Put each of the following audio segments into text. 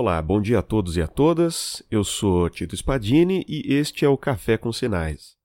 Olá, bom dia a todos e a todas. Eu sou Tito Spadini e este é o Café com Sinais.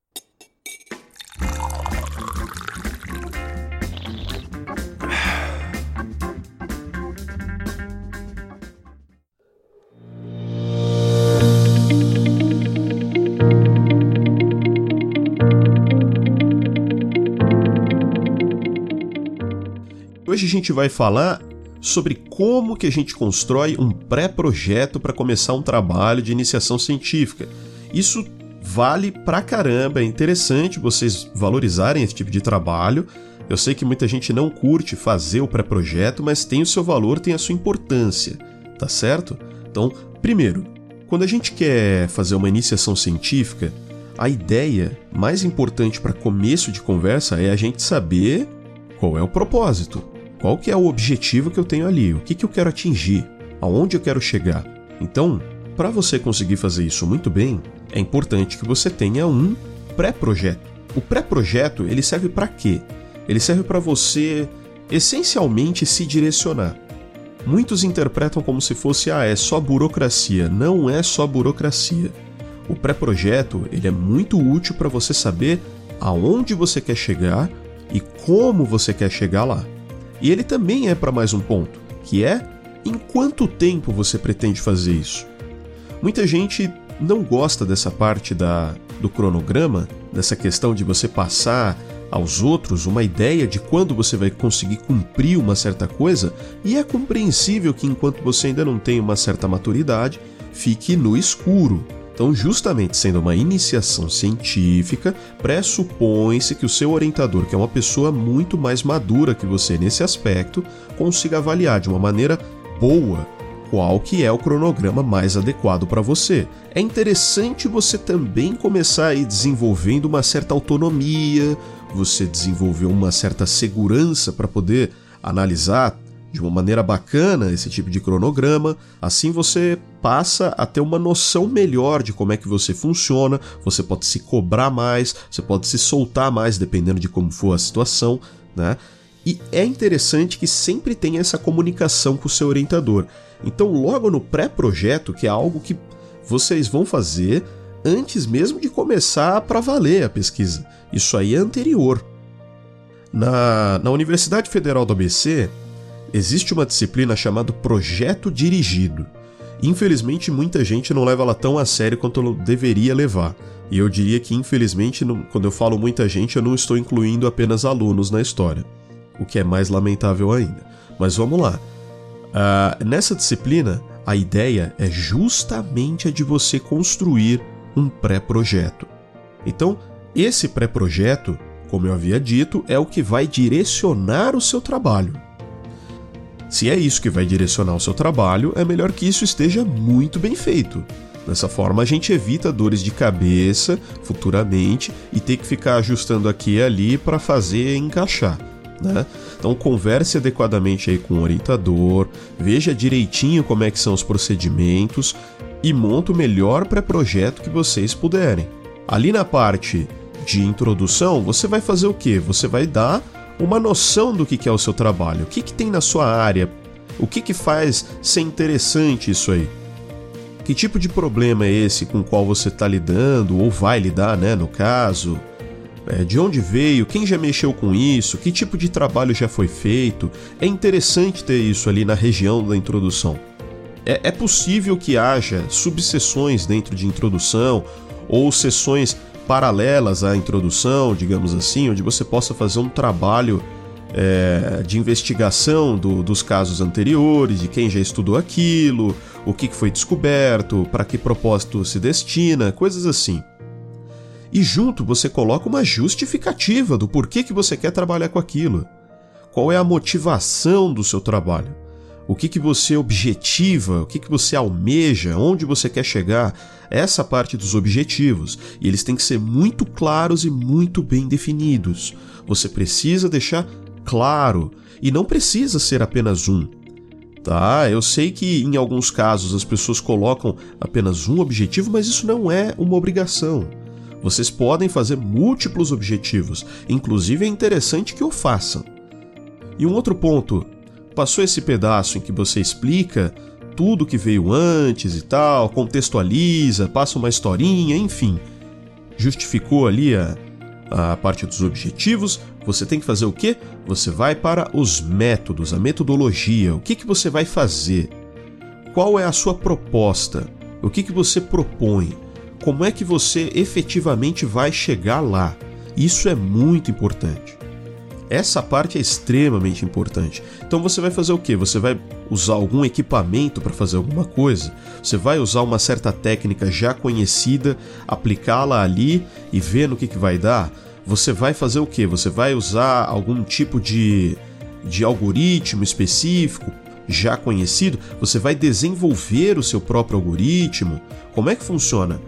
Hoje a gente vai falar sobre como que a gente constrói um pré-projeto para começar um trabalho de iniciação científica. Isso vale pra caramba, é interessante vocês valorizarem esse tipo de trabalho. Eu sei que muita gente não curte fazer o pré-projeto, mas tem o seu valor, tem a sua importância, tá certo? Então, primeiro, quando a gente quer fazer uma iniciação científica, a ideia mais importante para começo de conversa é a gente saber qual é o propósito. Qual que é o objetivo que eu tenho ali? O que, que eu quero atingir? Aonde eu quero chegar? Então, para você conseguir fazer isso muito bem, é importante que você tenha um pré-projeto. O pré-projeto ele serve para quê? Ele serve para você essencialmente se direcionar. Muitos interpretam como se fosse ah, é só burocracia. Não é só burocracia. O pré-projeto ele é muito útil para você saber aonde você quer chegar e como você quer chegar lá. E ele também é para mais um ponto, que é em quanto tempo você pretende fazer isso. Muita gente não gosta dessa parte da, do cronograma, dessa questão de você passar aos outros uma ideia de quando você vai conseguir cumprir uma certa coisa, e é compreensível que enquanto você ainda não tem uma certa maturidade, fique no escuro. Então, justamente sendo uma iniciação científica, pressupõe-se que o seu orientador, que é uma pessoa muito mais madura que você nesse aspecto, consiga avaliar de uma maneira boa qual que é o cronograma mais adequado para você. É interessante você também começar a ir desenvolvendo uma certa autonomia, você desenvolver uma certa segurança para poder analisar de uma maneira bacana esse tipo de cronograma, assim você passa a ter uma noção melhor de como é que você funciona, você pode se cobrar mais, você pode se soltar mais dependendo de como for a situação, né? E é interessante que sempre tenha essa comunicação com o seu orientador. Então, logo no pré-projeto, que é algo que vocês vão fazer antes mesmo de começar para valer a pesquisa. Isso aí é anterior. Na, na Universidade Federal do ABC, existe uma disciplina chamada Projeto Dirigido. Infelizmente, muita gente não leva ela tão a sério quanto deveria levar. E eu diria que, infelizmente, quando eu falo muita gente, eu não estou incluindo apenas alunos na história, o que é mais lamentável ainda. Mas vamos lá. Uh, nessa disciplina, a ideia é justamente a de você construir um pré-projeto. Então, esse pré-projeto, como eu havia dito, é o que vai direcionar o seu trabalho. Se é isso que vai direcionar o seu trabalho, é melhor que isso esteja muito bem feito. Dessa forma, a gente evita dores de cabeça futuramente e ter que ficar ajustando aqui e ali para fazer encaixar. Né? Então converse adequadamente aí com o orientador, veja direitinho como é que são os procedimentos e monte o melhor pré-projeto que vocês puderem. Ali na parte de introdução, você vai fazer o que? Você vai dar uma noção do que é o seu trabalho, o que, que tem na sua área, o que, que faz ser interessante isso aí. Que tipo de problema é esse com o qual você está lidando, ou vai lidar, né, no caso? É, de onde veio? Quem já mexeu com isso? Que tipo de trabalho já foi feito? É interessante ter isso ali na região da introdução. É, é possível que haja subseções dentro de introdução ou sessões paralelas à introdução, digamos assim, onde você possa fazer um trabalho é, de investigação do, dos casos anteriores, de quem já estudou aquilo, o que foi descoberto, para que propósito se destina, coisas assim. E junto você coloca uma justificativa do porquê que você quer trabalhar com aquilo. Qual é a motivação do seu trabalho? O que, que você objetiva, o que, que você almeja, onde você quer chegar, essa parte dos objetivos. E eles têm que ser muito claros e muito bem definidos. Você precisa deixar claro e não precisa ser apenas um. Tá, eu sei que em alguns casos as pessoas colocam apenas um objetivo, mas isso não é uma obrigação. Vocês podem fazer múltiplos objetivos, inclusive é interessante que o façam. E um outro ponto Passou esse pedaço em que você explica tudo que veio antes e tal, contextualiza, passa uma historinha, enfim. Justificou ali a, a parte dos objetivos, você tem que fazer o quê? Você vai para os métodos, a metodologia, o que, que você vai fazer, qual é a sua proposta, o que, que você propõe, como é que você efetivamente vai chegar lá. Isso é muito importante. Essa parte é extremamente importante. Então você vai fazer o que? Você vai usar algum equipamento para fazer alguma coisa? Você vai usar uma certa técnica já conhecida, aplicá-la ali e ver no que, que vai dar? Você vai fazer o que? Você vai usar algum tipo de, de algoritmo específico já conhecido? Você vai desenvolver o seu próprio algoritmo? Como é que funciona?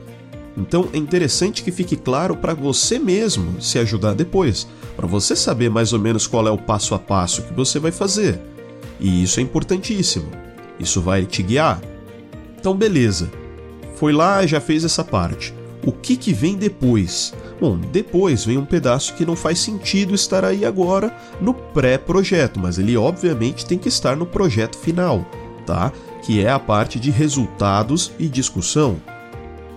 Então é interessante que fique claro para você mesmo se ajudar depois, para você saber mais ou menos qual é o passo a passo que você vai fazer. E isso é importantíssimo. Isso vai te guiar. Então beleza. Foi lá já fez essa parte. O que que vem depois? Bom, depois vem um pedaço que não faz sentido estar aí agora no pré-projeto, mas ele obviamente tem que estar no projeto final, tá? Que é a parte de resultados e discussão.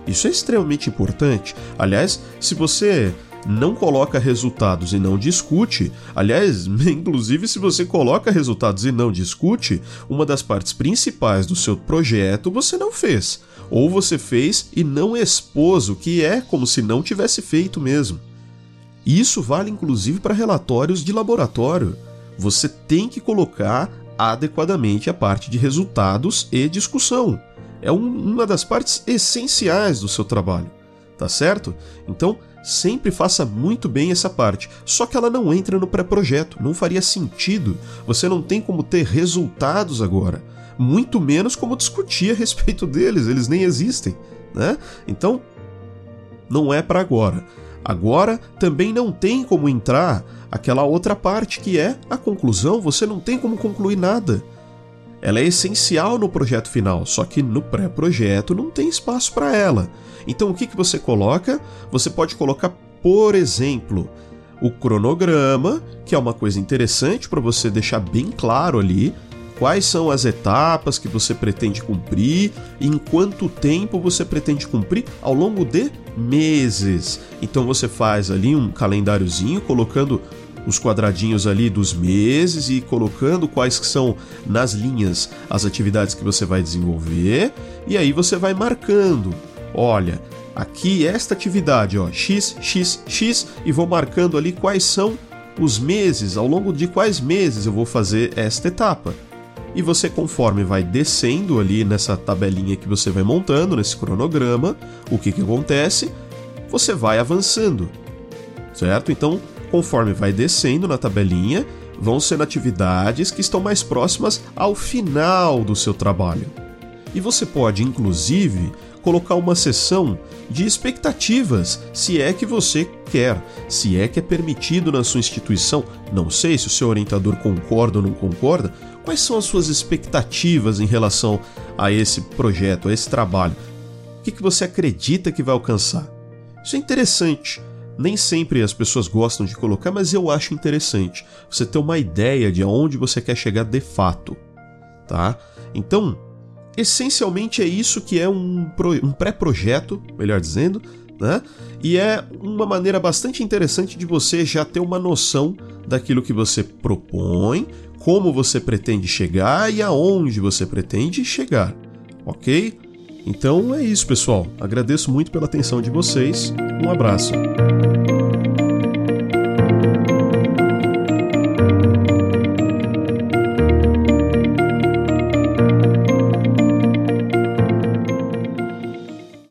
Isso é extremamente importante. Aliás, se você não coloca resultados e não discute, aliás, inclusive se você coloca resultados e não discute, uma das partes principais do seu projeto você não fez, ou você fez e não expôs, o que é como se não tivesse feito mesmo. Isso vale inclusive para relatórios de laboratório. Você tem que colocar adequadamente a parte de resultados e discussão é um, uma das partes essenciais do seu trabalho, tá certo? Então, sempre faça muito bem essa parte. Só que ela não entra no pré-projeto, não faria sentido. Você não tem como ter resultados agora, muito menos como discutir a respeito deles, eles nem existem, né? Então, não é para agora. Agora também não tem como entrar aquela outra parte que é a conclusão, você não tem como concluir nada. Ela é essencial no projeto final, só que no pré-projeto não tem espaço para ela. Então o que, que você coloca? Você pode colocar, por exemplo, o cronograma, que é uma coisa interessante para você deixar bem claro ali quais são as etapas que você pretende cumprir e em quanto tempo você pretende cumprir ao longo de meses. Então você faz ali um calendáriozinho colocando os quadradinhos ali dos meses e colocando quais são nas linhas as atividades que você vai desenvolver e aí você vai marcando. Olha, aqui esta atividade, ó, x, x, x e vou marcando ali quais são os meses, ao longo de quais meses eu vou fazer esta etapa. E você, conforme vai descendo ali nessa tabelinha que você vai montando, nesse cronograma, o que, que acontece? Você vai avançando, certo? Então, Conforme vai descendo na tabelinha, vão sendo atividades que estão mais próximas ao final do seu trabalho. E você pode, inclusive, colocar uma seção de expectativas, se é que você quer, se é que é permitido na sua instituição. Não sei se o seu orientador concorda ou não concorda. Quais são as suas expectativas em relação a esse projeto, a esse trabalho? O que, que você acredita que vai alcançar? Isso é interessante nem sempre as pessoas gostam de colocar, mas eu acho interessante você ter uma ideia de aonde você quer chegar de fato, tá? Então, essencialmente é isso que é um, um pré-projeto, melhor dizendo, né? E é uma maneira bastante interessante de você já ter uma noção daquilo que você propõe, como você pretende chegar e aonde você pretende chegar, ok? Então é isso, pessoal. Agradeço muito pela atenção de vocês. Um abraço.